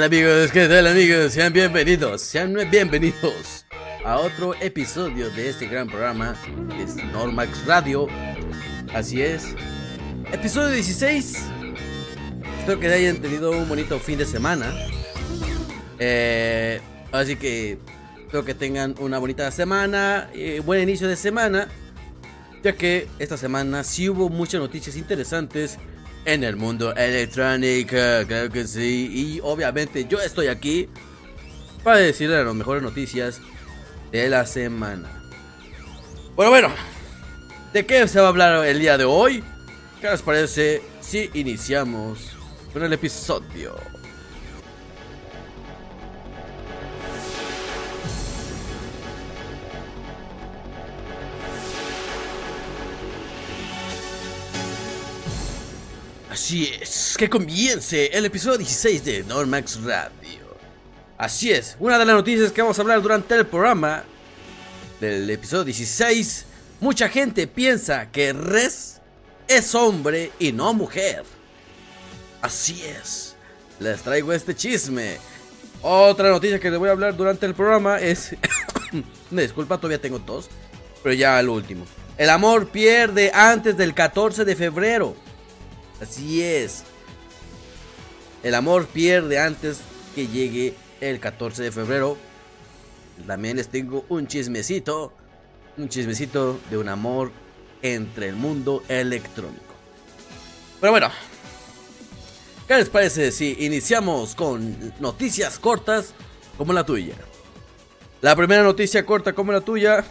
¿Qué tal amigos? ¿Qué tal amigos? Sean bienvenidos, sean bienvenidos a otro episodio de este gran programa que es Normax Radio. Así es, episodio 16. Espero que hayan tenido un bonito fin de semana. Eh, así que espero que tengan una bonita semana, buen inicio de semana, ya que esta semana sí hubo muchas noticias interesantes en el mundo electrónico, claro que sí. Y obviamente yo estoy aquí para decirle las mejores noticias de la semana. Bueno, bueno, ¿de qué se va a hablar el día de hoy? ¿Qué les parece si iniciamos con el episodio? Así es, que comience el episodio 16 de Normax Radio. Así es, una de las noticias que vamos a hablar durante el programa del episodio 16, mucha gente piensa que Res es hombre y no mujer. Así es, les traigo este chisme. Otra noticia que les voy a hablar durante el programa es... Disculpa, todavía tengo tos, pero ya al último. El amor pierde antes del 14 de febrero. Así es. El amor pierde antes que llegue el 14 de febrero. También les tengo un chismecito. Un chismecito de un amor entre el mundo electrónico. Pero bueno. ¿Qué les parece si iniciamos con noticias cortas como la tuya? La primera noticia corta como la tuya.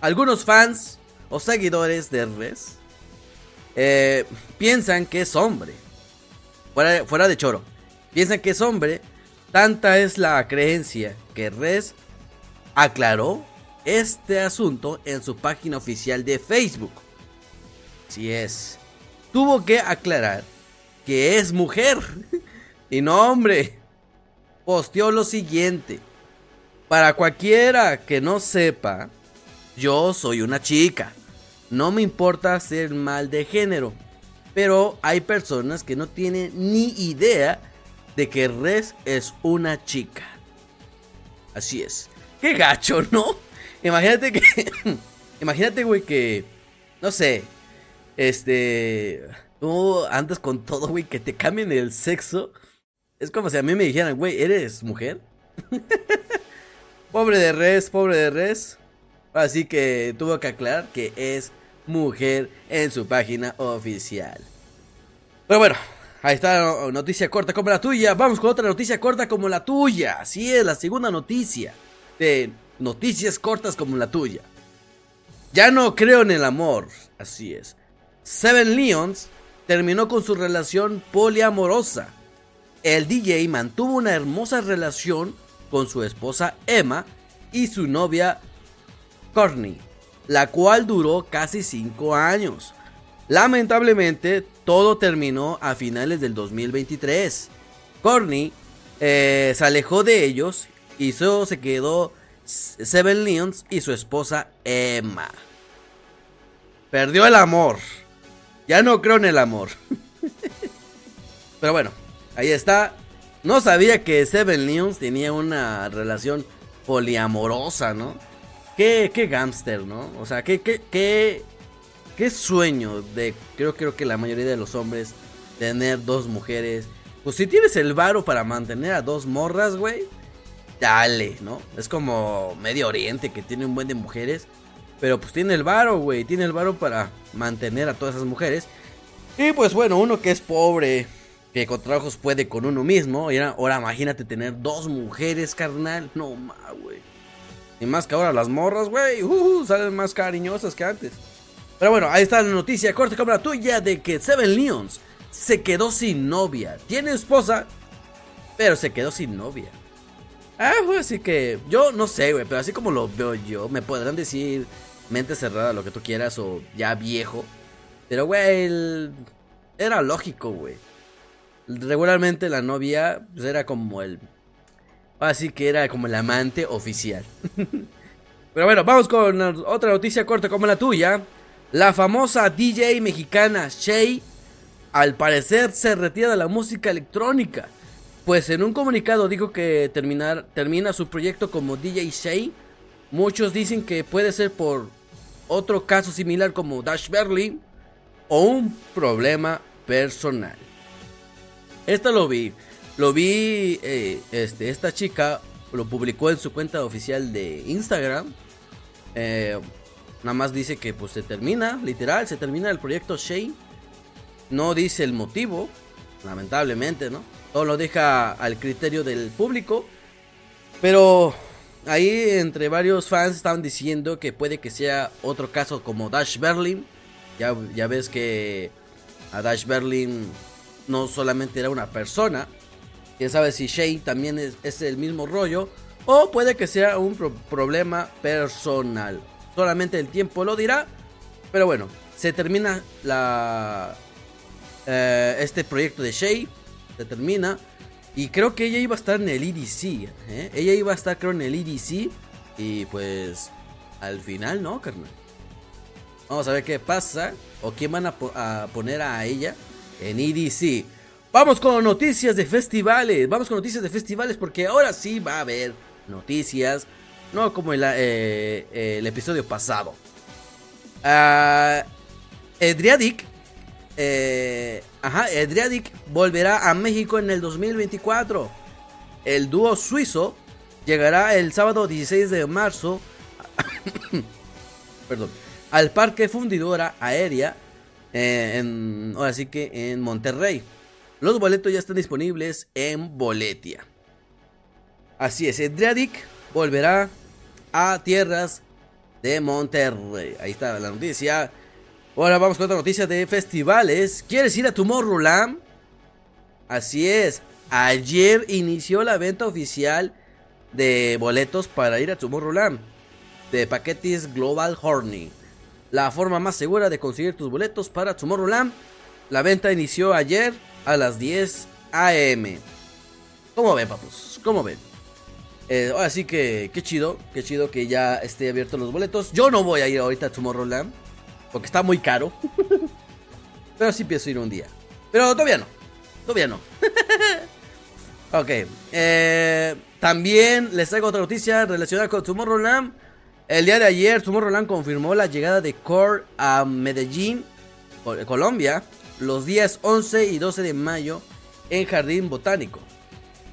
Algunos fans o seguidores de Res eh, piensan que es hombre. Fuera, fuera de choro. Piensan que es hombre. Tanta es la creencia que Res aclaró este asunto en su página oficial de Facebook. Si es. Tuvo que aclarar que es mujer y no hombre. Posteó lo siguiente. Para cualquiera que no sepa, yo soy una chica. No me importa ser mal de género. Pero hay personas que no tienen ni idea de que Res es una chica. Así es. Qué gacho, ¿no? Imagínate que. imagínate, güey, que. No sé. Este. Tú andas con todo, güey, que te cambien el sexo. Es como si a mí me dijeran, güey, ¿eres mujer? pobre de res, pobre de res. Así que tuvo que aclarar que es mujer en su página oficial. Pero bueno, ahí está la noticia corta como la tuya. Vamos con otra noticia corta como la tuya. Así es, la segunda noticia de noticias cortas como la tuya. Ya no creo en el amor. Así es. Seven Leons terminó con su relación poliamorosa. El DJ mantuvo una hermosa relación con su esposa Emma y su novia Courtney la cual duró casi 5 años. Lamentablemente, todo terminó a finales del 2023. Corny eh, se alejó de ellos y solo se quedó Seven Leons y su esposa Emma. Perdió el amor. Ya no creo en el amor. Pero bueno, ahí está. No sabía que Seven Leons tenía una relación poliamorosa, ¿no? Qué, qué gángster, ¿no? O sea, qué, qué, qué, qué sueño de, creo, creo que la mayoría de los hombres, tener dos mujeres. Pues si tienes el varo para mantener a dos morras, güey, dale, ¿no? Es como Medio Oriente que tiene un buen de mujeres. Pero pues tiene el varo, güey, tiene el varo para mantener a todas esas mujeres. Y pues bueno, uno que es pobre, que con trabajos puede con uno mismo. Y ahora, imagínate tener dos mujeres, carnal. No, ma, güey. Y más que ahora las morras, güey, uh, salen más cariñosas que antes. Pero bueno, ahí está la noticia corta como la tuya de que Seven Leons se quedó sin novia. Tiene esposa, pero se quedó sin novia. Ah, pues así que yo no sé, güey, pero así como lo veo yo, me podrán decir mente cerrada, lo que tú quieras, o ya viejo. Pero, güey, era lógico, güey. Regularmente la novia pues, era como el Así que era como el amante oficial. Pero bueno, vamos con otra noticia corta como la tuya. La famosa DJ mexicana Shay al parecer se retira de la música electrónica. pues en un comunicado dijo que terminar, termina su proyecto como DJ Shay. Muchos dicen que puede ser por otro caso similar como Dash Berlin o un problema personal. Esto lo vi. Lo vi, eh, este, esta chica lo publicó en su cuenta oficial de Instagram. Eh, nada más dice que pues se termina, literal, se termina el proyecto Shay. No dice el motivo, lamentablemente, ¿no? Todo lo deja al criterio del público. Pero ahí entre varios fans estaban diciendo que puede que sea otro caso como Dash Berlin. Ya, ya ves que a Dash Berlin no solamente era una persona. Quién sabe si Shane también es, el mismo rollo. O puede que sea un problema personal. Solamente el tiempo lo dirá. Pero bueno, se termina eh, este proyecto de Shay. Se termina. Y creo que ella iba a estar en el EDC. ¿eh? Ella iba a estar creo en el EDC. Y pues al final no, carnal. Vamos a ver qué pasa. O quién van a, a poner a ella en EDC. Vamos con noticias de festivales. Vamos con noticias de festivales porque ahora sí va a haber noticias. No como el, eh, el episodio pasado. Uh. Eh, ajá, Edriadic volverá a México en el 2024. El dúo suizo llegará el sábado 16 de marzo. perdón. Al Parque Fundidora Aérea eh, ahora sí que en Monterrey. Los boletos ya están disponibles en Boletia. Así es, Edriadic volverá a tierras de Monterrey. Ahí está la noticia. Ahora vamos con otra noticia de festivales. ¿Quieres ir a Tomorrowland? Así es. Ayer inició la venta oficial de boletos para ir a Tomorrowland de paquetes Global Horny la forma más segura de conseguir tus boletos para Tomorrowland. La venta inició ayer a las 10 am. ¿Cómo ven, papus? ¿Cómo ven? Eh, ahora sí que, qué chido, qué chido que ya esté abierto los boletos. Yo no voy a ir ahorita a Tomorrowland, porque está muy caro. Pero sí pienso ir un día. Pero todavía no, todavía no. ok, eh, también les traigo otra noticia relacionada con Tomorrowland. El día de ayer, Tomorrowland confirmó la llegada de Core a Medellín, Colombia, los días 11 y 12 de mayo en Jardín Botánico.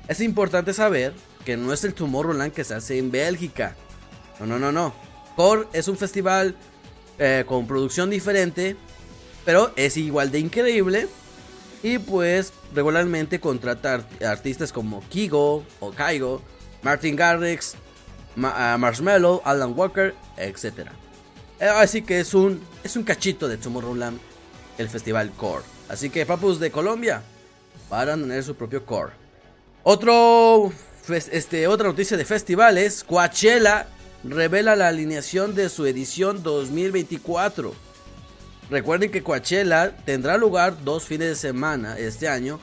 Es importante saber que no es el Tomorrowland que se hace en Bélgica. No, no, no, no. Core es un festival eh, con producción diferente, pero es igual de increíble. Y pues regularmente contrata artistas como Kigo o Kaigo, Martin Garrix, Marshmallow, Alan Walker, etc. Eh, así que es un, es un cachito de Tomorrowland, el festival Core. Así que papus de Colombia para tener su propio Core. Otro, este, otra noticia de festivales, Coachella revela la alineación de su edición 2024. Recuerden que Coachella tendrá lugar dos fines de semana este año,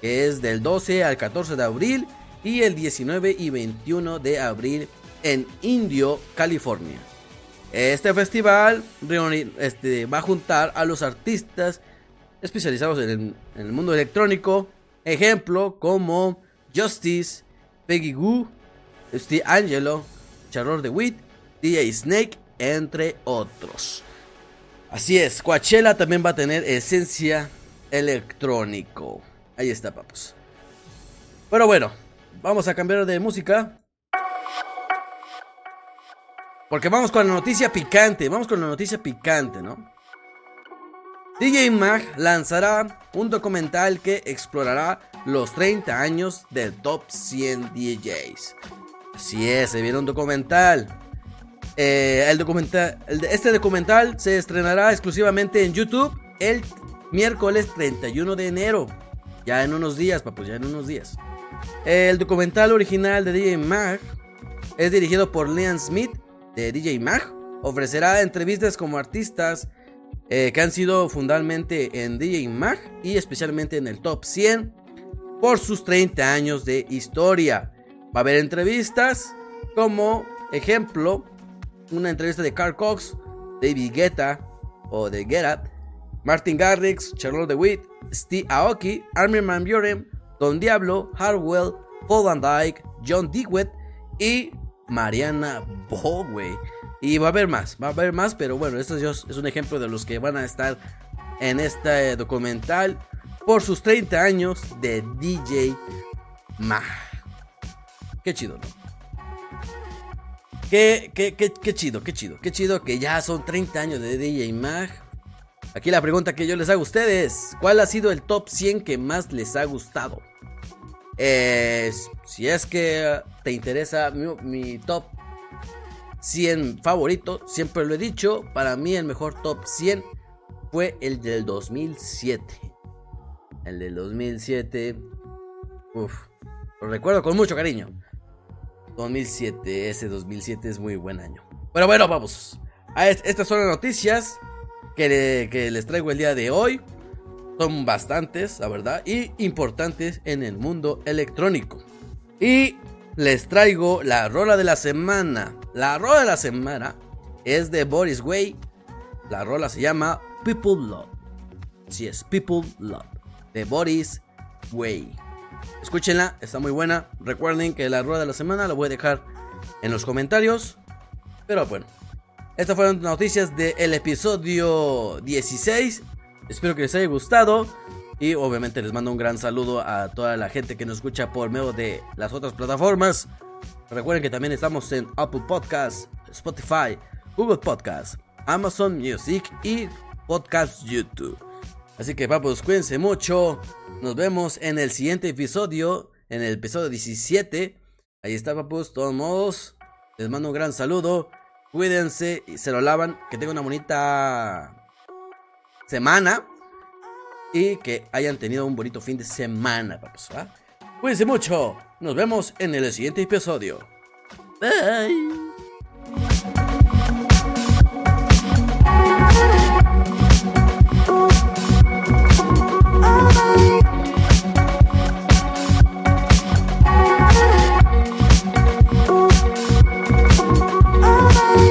que es del 12 al 14 de abril y el 19 y 21 de abril en Indio, California. Este festival este, va a juntar a los artistas especializados en el, mundo electrónico, ejemplo como Justice, Peggy Goo, Steve Angelo, Charlotte DeWitt, DJ Snake, entre otros. Así es, Coachella también va a tener esencia electrónico. Ahí está, papos. Pero bueno, vamos a cambiar de música. Porque vamos con la noticia picante, vamos con la noticia picante, ¿no? DJ Mag lanzará un documental que explorará los 30 años del top 100 DJs. Así es, se viene un documental. Eh, el documental este documental se estrenará exclusivamente en YouTube el miércoles 31 de enero. Ya en unos días, papus, ya en unos días. El documental original de DJ Mag es dirigido por Leon Smith de DJ Mag. Ofrecerá entrevistas como artistas eh, que han sido fundamentalmente en DJ Mag y especialmente en el top 100 por sus 30 años de historia. Va a haber entrevistas como ejemplo una entrevista de Carl Cox, David Guetta o de Up, Martin Garrix, Charlotte DeWitt, Steve Aoki, Armin Van Buren Don Diablo, Harwell, Paul Van Dyke, John Digwet y Mariana Bowey. Y va a haber más, va a haber más, pero bueno, esto es un ejemplo de los que van a estar en este documental por sus 30 años de DJ Mag. Qué chido, ¿no? Qué, qué, chido, qué chido, qué chido que ya son 30 años de DJ Mag. Aquí la pregunta que yo les hago a ustedes, ¿cuál ha sido el top 100 que más les ha gustado? Si es que te interesa mi, top 100 favorito, siempre lo he dicho, para mí el mejor top 100 fue el del 2007. El del 2007, uff, lo recuerdo con mucho cariño. 2007, ese 2007 es muy buen año. Pero bueno, vamos. estas son las noticias que, que les traigo el día de hoy. Son bastantes, la verdad, y importantes en el mundo electrónico. Y les traigo la rola de la semana. La rola de la semana es de Boris Way. La rola se llama People Love. Si es People Love. De Boris Way. Escúchenla, está muy buena. Recuerden que la rueda de la semana la voy a dejar en los comentarios. Pero bueno, estas fueron noticias del episodio 16. Espero que les haya gustado. Y obviamente les mando un gran saludo a toda la gente que nos escucha por medio de las otras plataformas. Recuerden que también estamos en Apple Podcasts, Spotify, Google Podcasts, Amazon Music y Podcast YouTube. Así que papos, cuídense mucho. Nos vemos en el siguiente episodio, en el episodio 17. Ahí está papus, todos modos. Les mando un gran saludo. Cuídense y se lo lavan. Que tengan una bonita semana y que hayan tenido un bonito fin de semana, papás. Cuídense mucho. Nos vemos en el siguiente episodio. Bye.